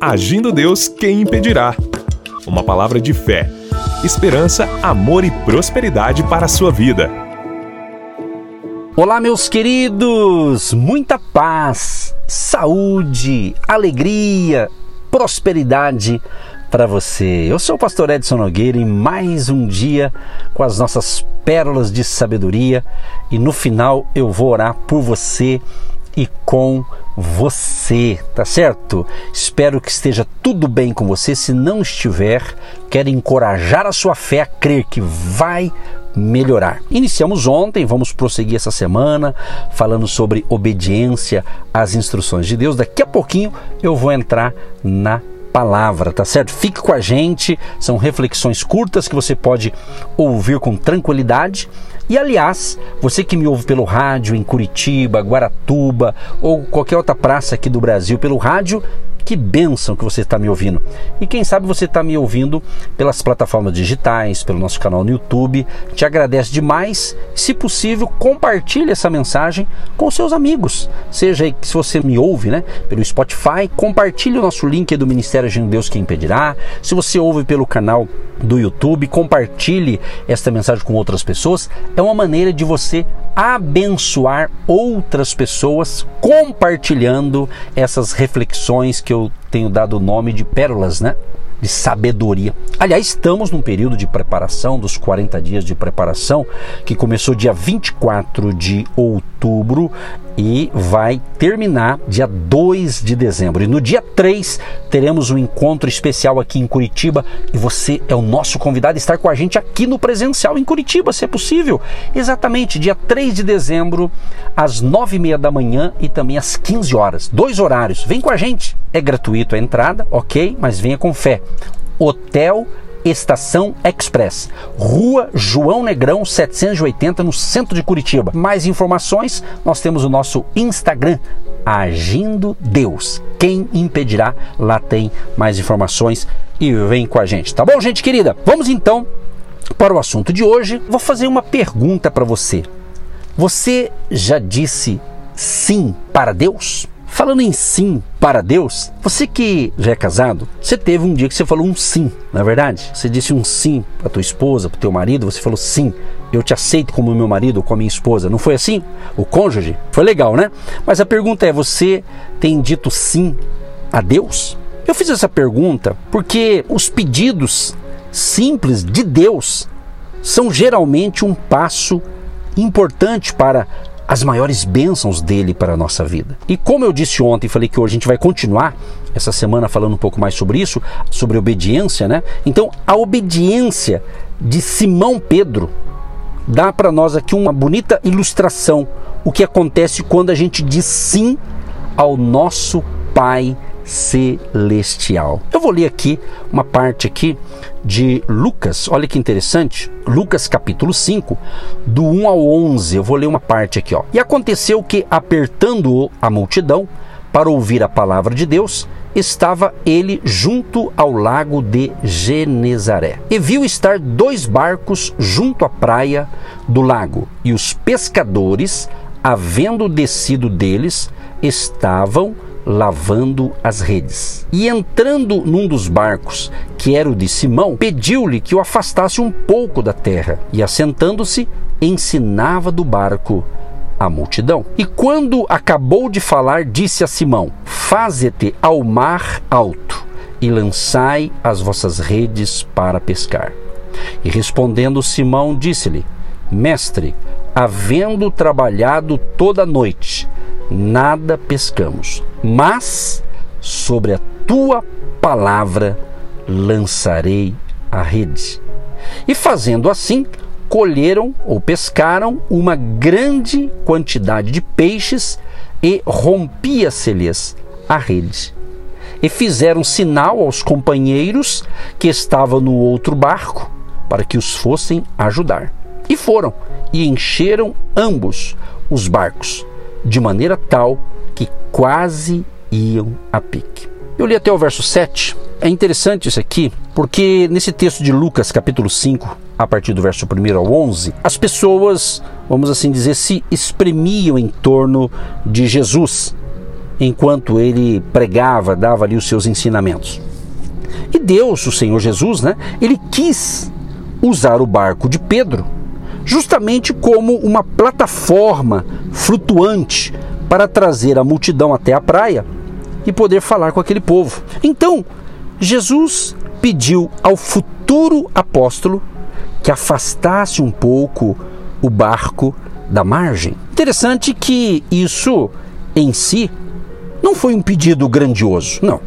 Agindo Deus, quem impedirá? Uma palavra de fé, esperança, amor e prosperidade para a sua vida. Olá, meus queridos! Muita paz, saúde, alegria, prosperidade para você. Eu sou o pastor Edson Nogueira e mais um dia com as nossas pérolas de sabedoria e no final eu vou orar por você e com você, tá certo? Espero que esteja tudo bem com você. Se não estiver, quero encorajar a sua fé a crer que vai melhorar. Iniciamos ontem, vamos prosseguir essa semana falando sobre obediência às instruções de Deus. Daqui a pouquinho eu vou entrar na palavra, tá certo? Fique com a gente, são reflexões curtas que você pode ouvir com tranquilidade. E aliás, você que me ouve pelo rádio em Curitiba, Guaratuba ou qualquer outra praça aqui do Brasil pelo rádio, que bênção que você está me ouvindo. E quem sabe você está me ouvindo pelas plataformas digitais, pelo nosso canal no YouTube. Te agradece demais. Se possível, compartilhe essa mensagem com seus amigos. Seja aí se você me ouve, né, pelo Spotify, compartilhe o nosso link do Ministério de Deus que impedirá. Se você ouve pelo canal do YouTube, compartilhe esta mensagem com outras pessoas. É uma maneira de você abençoar outras pessoas compartilhando essas reflexões que eu tenho dado o nome de pérolas, né? De sabedoria. Aliás, estamos num período de preparação, dos 40 dias de preparação, que começou dia 24 de outubro e vai terminar dia 2 de dezembro. E no dia 3 teremos um encontro especial aqui em Curitiba e você é o nosso convidado a estar com a gente aqui no presencial em Curitiba, se é possível. Exatamente, dia 3 de dezembro, às 9 e meia da manhã e também às 15 horas. Dois horários. Vem com a gente. É gratuito a entrada, ok, mas venha com fé. Hotel Estação Express, Rua João Negrão 780, no centro de Curitiba. Mais informações, nós temos o nosso Instagram, Agindo Deus. Quem impedirá? Lá tem mais informações e vem com a gente, tá bom, gente querida? Vamos então para o assunto de hoje. Vou fazer uma pergunta para você. Você já disse sim para Deus? Falando em sim para Deus, você que já é casado, você teve um dia que você falou um sim, na é verdade? Você disse um sim para tua esposa, para teu marido, você falou sim, eu te aceito como meu marido ou como minha esposa. Não foi assim? O cônjuge? Foi legal, né? Mas a pergunta é: você tem dito sim a Deus? Eu fiz essa pergunta porque os pedidos simples de Deus são geralmente um passo importante para as maiores bênçãos dele para a nossa vida. E como eu disse ontem, falei que hoje a gente vai continuar essa semana falando um pouco mais sobre isso, sobre obediência, né? Então, a obediência de Simão Pedro dá para nós aqui uma bonita ilustração o que acontece quando a gente diz sim ao nosso Pai celestial. Eu vou ler aqui uma parte aqui de Lucas. Olha que interessante. Lucas capítulo 5, do 1 ao 11. Eu vou ler uma parte aqui, ó. E aconteceu que apertando a multidão para ouvir a palavra de Deus, estava ele junto ao lago de Genezaré. E viu estar dois barcos junto à praia do lago, e os pescadores, havendo descido deles, estavam lavando as redes. E entrando num dos barcos, que era o de Simão, pediu-lhe que o afastasse um pouco da terra, e assentando-se, ensinava do barco a multidão. E quando acabou de falar, disse a Simão: Faze-te ao mar alto e lançai as vossas redes para pescar. E respondendo Simão, disse-lhe: Mestre, havendo trabalhado toda a noite, nada pescamos, mas sobre a tua palavra lançarei a rede. E fazendo assim, colheram ou pescaram uma grande quantidade de peixes e rompia-se-lhes a rede. E fizeram sinal aos companheiros que estavam no outro barco para que os fossem ajudar. E foram e encheram ambos os barcos de maneira tal que quase iam a pique. Eu li até o verso 7. É interessante isso aqui, porque nesse texto de Lucas, capítulo 5, a partir do verso 1 ao 11, as pessoas, vamos assim dizer, se espremiam em torno de Jesus. enquanto ele pregava, dava ali os seus ensinamentos. E Deus, o Senhor Jesus, né, ele quis usar o barco de Pedro justamente como uma plataforma flutuante para trazer a multidão até a praia e poder falar com aquele povo. Então, Jesus pediu ao futuro apóstolo que afastasse um pouco o barco da margem. Interessante que isso em si não foi um pedido grandioso, não,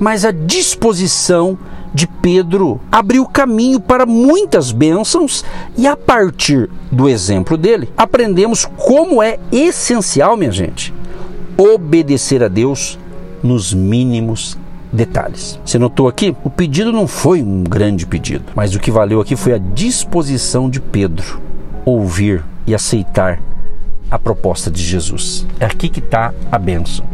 mas a disposição de Pedro abriu caminho para muitas bênçãos e a partir do exemplo dele, aprendemos como é essencial, minha gente, obedecer a Deus nos mínimos detalhes. Você notou aqui? O pedido não foi um grande pedido, mas o que valeu aqui foi a disposição de Pedro ouvir e aceitar a proposta de Jesus. É aqui que está a bênção.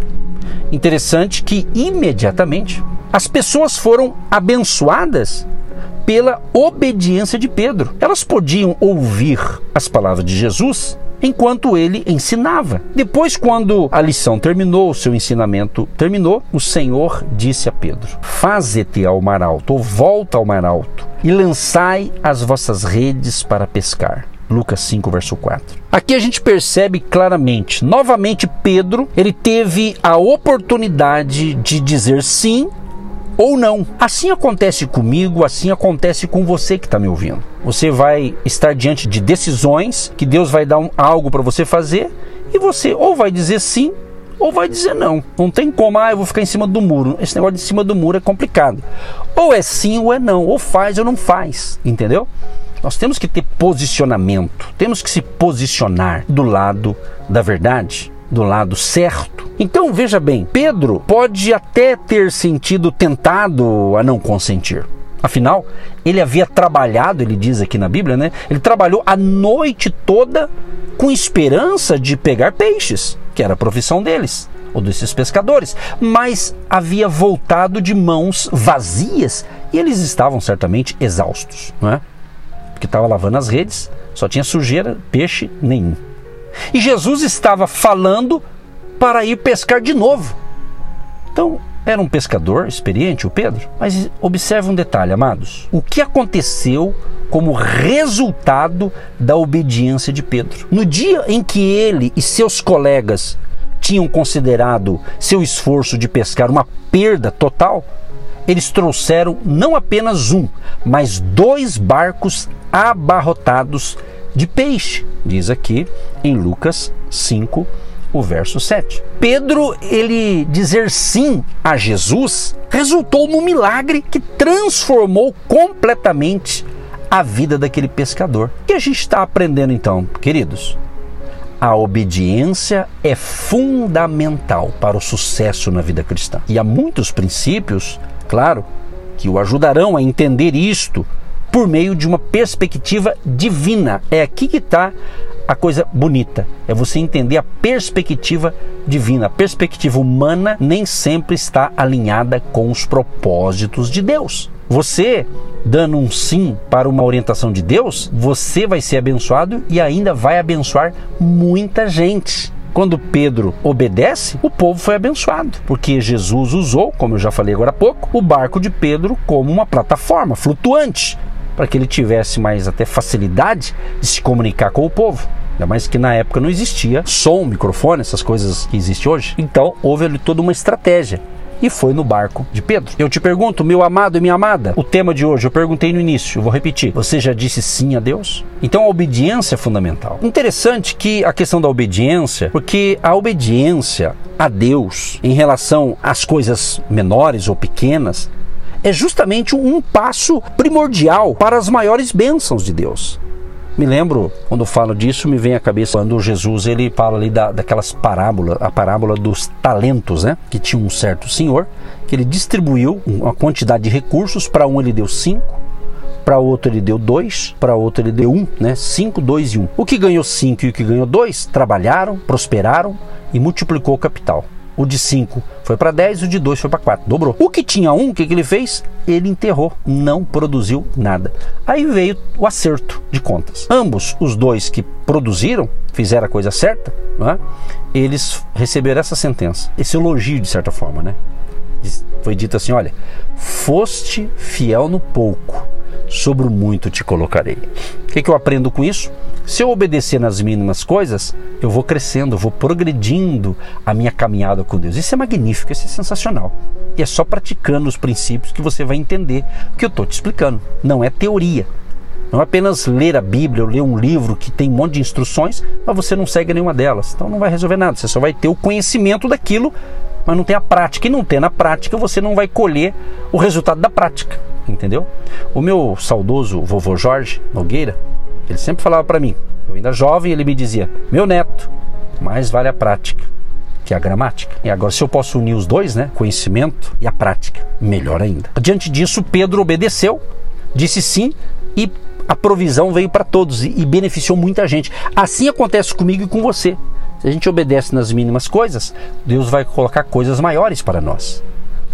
Interessante que imediatamente as pessoas foram abençoadas pela obediência de Pedro. Elas podiam ouvir as palavras de Jesus enquanto ele ensinava. Depois, quando a lição terminou, o seu ensinamento terminou, o Senhor disse a Pedro: Faze-te ao mar alto, ou volta ao mar alto, e lançai as vossas redes para pescar. Lucas 5, verso 4. Aqui a gente percebe claramente, novamente Pedro, ele teve a oportunidade de dizer sim ou não. Assim acontece comigo, assim acontece com você que está me ouvindo. Você vai estar diante de decisões que Deus vai dar um, algo para você fazer e você ou vai dizer sim ou vai dizer não. Não tem como, ah, eu vou ficar em cima do muro. Esse negócio de cima do muro é complicado. Ou é sim ou é não, ou faz ou não faz, entendeu? Nós temos que ter posicionamento, temos que se posicionar do lado da verdade, do lado certo. Então veja bem, Pedro pode até ter sentido tentado a não consentir. Afinal, ele havia trabalhado, ele diz aqui na Bíblia, né? Ele trabalhou a noite toda com esperança de pegar peixes, que era a profissão deles, ou desses pescadores, mas havia voltado de mãos vazias e eles estavam certamente exaustos, não é? Porque estava lavando as redes, só tinha sujeira, peixe nenhum. E Jesus estava falando para ir pescar de novo. Então, era um pescador experiente, o Pedro. Mas observe um detalhe, amados. O que aconteceu como resultado da obediência de Pedro? No dia em que ele e seus colegas tinham considerado seu esforço de pescar uma perda total, eles trouxeram não apenas um, mas dois barcos abarrotados de peixe, diz aqui em Lucas 5, o verso 7. Pedro, ele dizer sim a Jesus, resultou num milagre que transformou completamente a vida daquele pescador. O que a gente está aprendendo então, queridos? A obediência é fundamental para o sucesso na vida cristã. E há muitos princípios, claro, que o ajudarão a entender isto por meio de uma perspectiva divina. É aqui que está a coisa bonita. É você entender a perspectiva divina. A perspectiva humana nem sempre está alinhada com os propósitos de Deus. Você dando um sim para uma orientação de Deus, você vai ser abençoado e ainda vai abençoar muita gente. Quando Pedro obedece, o povo foi abençoado, porque Jesus usou, como eu já falei agora há pouco, o barco de Pedro como uma plataforma flutuante para que ele tivesse mais até facilidade de se comunicar com o povo. Ainda mais que na época não existia som, microfone, essas coisas que existem hoje. Então houve ali toda uma estratégia e foi no barco de Pedro. Eu te pergunto, meu amado e minha amada, o tema de hoje eu perguntei no início, eu vou repetir. Você já disse sim a Deus? Então a obediência é fundamental. Interessante que a questão da obediência, porque a obediência a Deus em relação às coisas menores ou pequenas, é justamente um passo primordial para as maiores bênçãos de Deus. Me lembro, quando falo disso, me vem à cabeça quando Jesus ele fala ali da, daquelas parábolas, a parábola dos talentos, né? Que tinha um certo senhor que ele distribuiu uma quantidade de recursos, para um ele deu cinco, para outro ele deu dois, para outro ele deu um, né? Cinco, dois e um. O que ganhou cinco e o que ganhou dois trabalharam, prosperaram e multiplicou o capital. O de 5 foi para 10, o de 2 foi para 4, dobrou. O que tinha um, o que, que ele fez? Ele enterrou, não produziu nada. Aí veio o acerto de contas. Ambos, os dois que produziram, fizeram a coisa certa, é? eles receberam essa sentença, esse elogio de certa forma, né? Foi dito assim: olha, foste fiel no pouco, sobre o muito te colocarei. O que, que eu aprendo com isso? Se eu obedecer nas mínimas coisas, eu vou crescendo, eu vou progredindo a minha caminhada com Deus. Isso é magnífico, isso é sensacional. E é só praticando os princípios que você vai entender o que eu estou te explicando. Não é teoria. Não é apenas ler a Bíblia ou ler um livro que tem um monte de instruções, mas você não segue nenhuma delas. Então não vai resolver nada. Você só vai ter o conhecimento daquilo, mas não tem a prática. E não tem na prática, você não vai colher o resultado da prática. Entendeu? O meu saudoso vovô Jorge Nogueira, ele sempre falava para mim, eu ainda jovem, ele me dizia: Meu neto, mais vale a prática que a gramática. E agora, se eu posso unir os dois, né? Conhecimento e a prática, melhor ainda. Diante disso, Pedro obedeceu, disse sim e a provisão veio para todos e, e beneficiou muita gente. Assim acontece comigo e com você. Se a gente obedece nas mínimas coisas, Deus vai colocar coisas maiores para nós.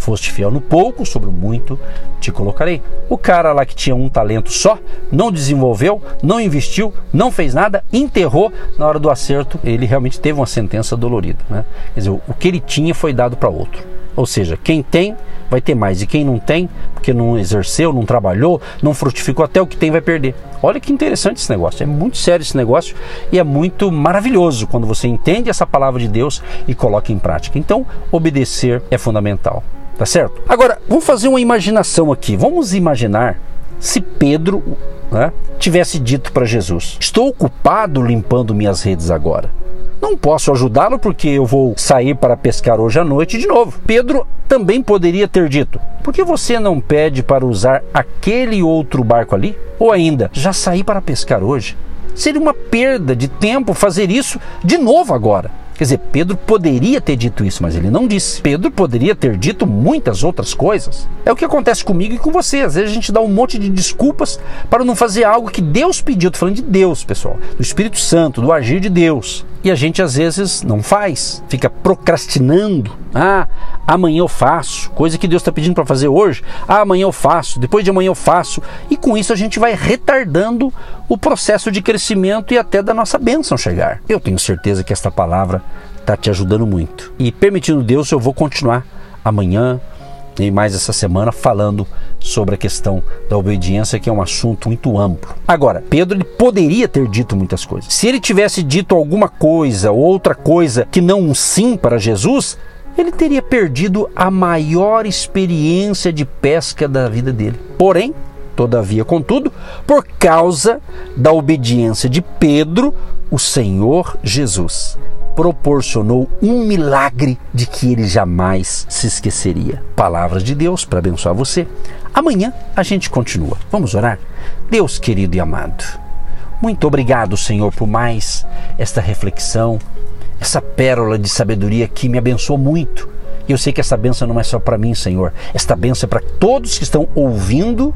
Foste fiel no pouco, sobre o muito te colocarei. O cara lá que tinha um talento só, não desenvolveu, não investiu, não fez nada, enterrou, na hora do acerto, ele realmente teve uma sentença dolorida. Né? Quer dizer, o que ele tinha foi dado para outro. Ou seja, quem tem vai ter mais, e quem não tem, porque não exerceu, não trabalhou, não frutificou, até o que tem vai perder. Olha que interessante esse negócio, é muito sério esse negócio e é muito maravilhoso quando você entende essa palavra de Deus e coloca em prática. Então, obedecer é fundamental. Tá certo? Agora, vamos fazer uma imaginação aqui. Vamos imaginar se Pedro né, tivesse dito para Jesus: Estou ocupado limpando minhas redes agora. Não posso ajudá-lo porque eu vou sair para pescar hoje à noite de novo. Pedro também poderia ter dito: Por que você não pede para usar aquele outro barco ali? Ou ainda, já saí para pescar hoje. Seria uma perda de tempo fazer isso de novo agora. Quer dizer, Pedro poderia ter dito isso, mas ele não disse. Pedro poderia ter dito muitas outras coisas. É o que acontece comigo e com você. Às vezes a gente dá um monte de desculpas para não fazer algo que Deus pediu. Estou falando de Deus, pessoal, do Espírito Santo, do agir de Deus. E a gente às vezes não faz, fica procrastinando. Ah, amanhã eu faço, coisa que Deus está pedindo para fazer hoje. Ah, amanhã eu faço, depois de amanhã eu faço. E com isso a gente vai retardando o processo de crescimento e até da nossa bênção chegar. Eu tenho certeza que esta palavra está te ajudando muito. E permitindo Deus, eu vou continuar amanhã e mais essa semana falando sobre a questão da obediência, que é um assunto muito amplo. Agora, Pedro ele poderia ter dito muitas coisas. Se ele tivesse dito alguma coisa ou outra coisa que não um sim para Jesus, ele teria perdido a maior experiência de pesca da vida dele. Porém, todavia, contudo, por causa da obediência de Pedro, o Senhor Jesus proporcionou um milagre de que ele jamais se esqueceria. Palavras de Deus para abençoar você. Amanhã a gente continua. Vamos orar? Deus querido e amado, muito obrigado, Senhor, por mais esta reflexão, essa pérola de sabedoria que me abençoou muito. E eu sei que essa benção não é só para mim, Senhor. Esta benção é para todos que estão ouvindo,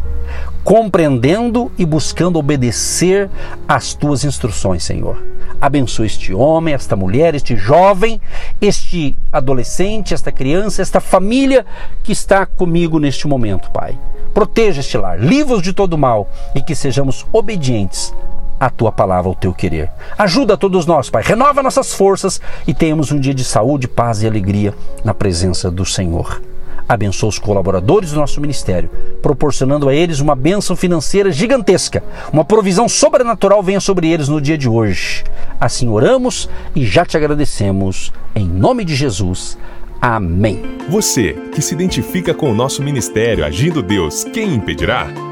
compreendendo e buscando obedecer às tuas instruções, Senhor. Abençoe este homem, esta mulher, este jovem, este adolescente, esta criança, esta família que está comigo neste momento, Pai. Proteja este lar, livra-os de todo mal e que sejamos obedientes à tua palavra, ao teu querer. Ajuda a todos nós, Pai. Renova nossas forças e tenhamos um dia de saúde, paz e alegria na presença do Senhor abençoa os colaboradores do nosso ministério, proporcionando a eles uma bênção financeira gigantesca. Uma provisão sobrenatural venha sobre eles no dia de hoje. Assim oramos e já te agradecemos. Em nome de Jesus. Amém. Você que se identifica com o nosso ministério Agindo Deus, quem impedirá?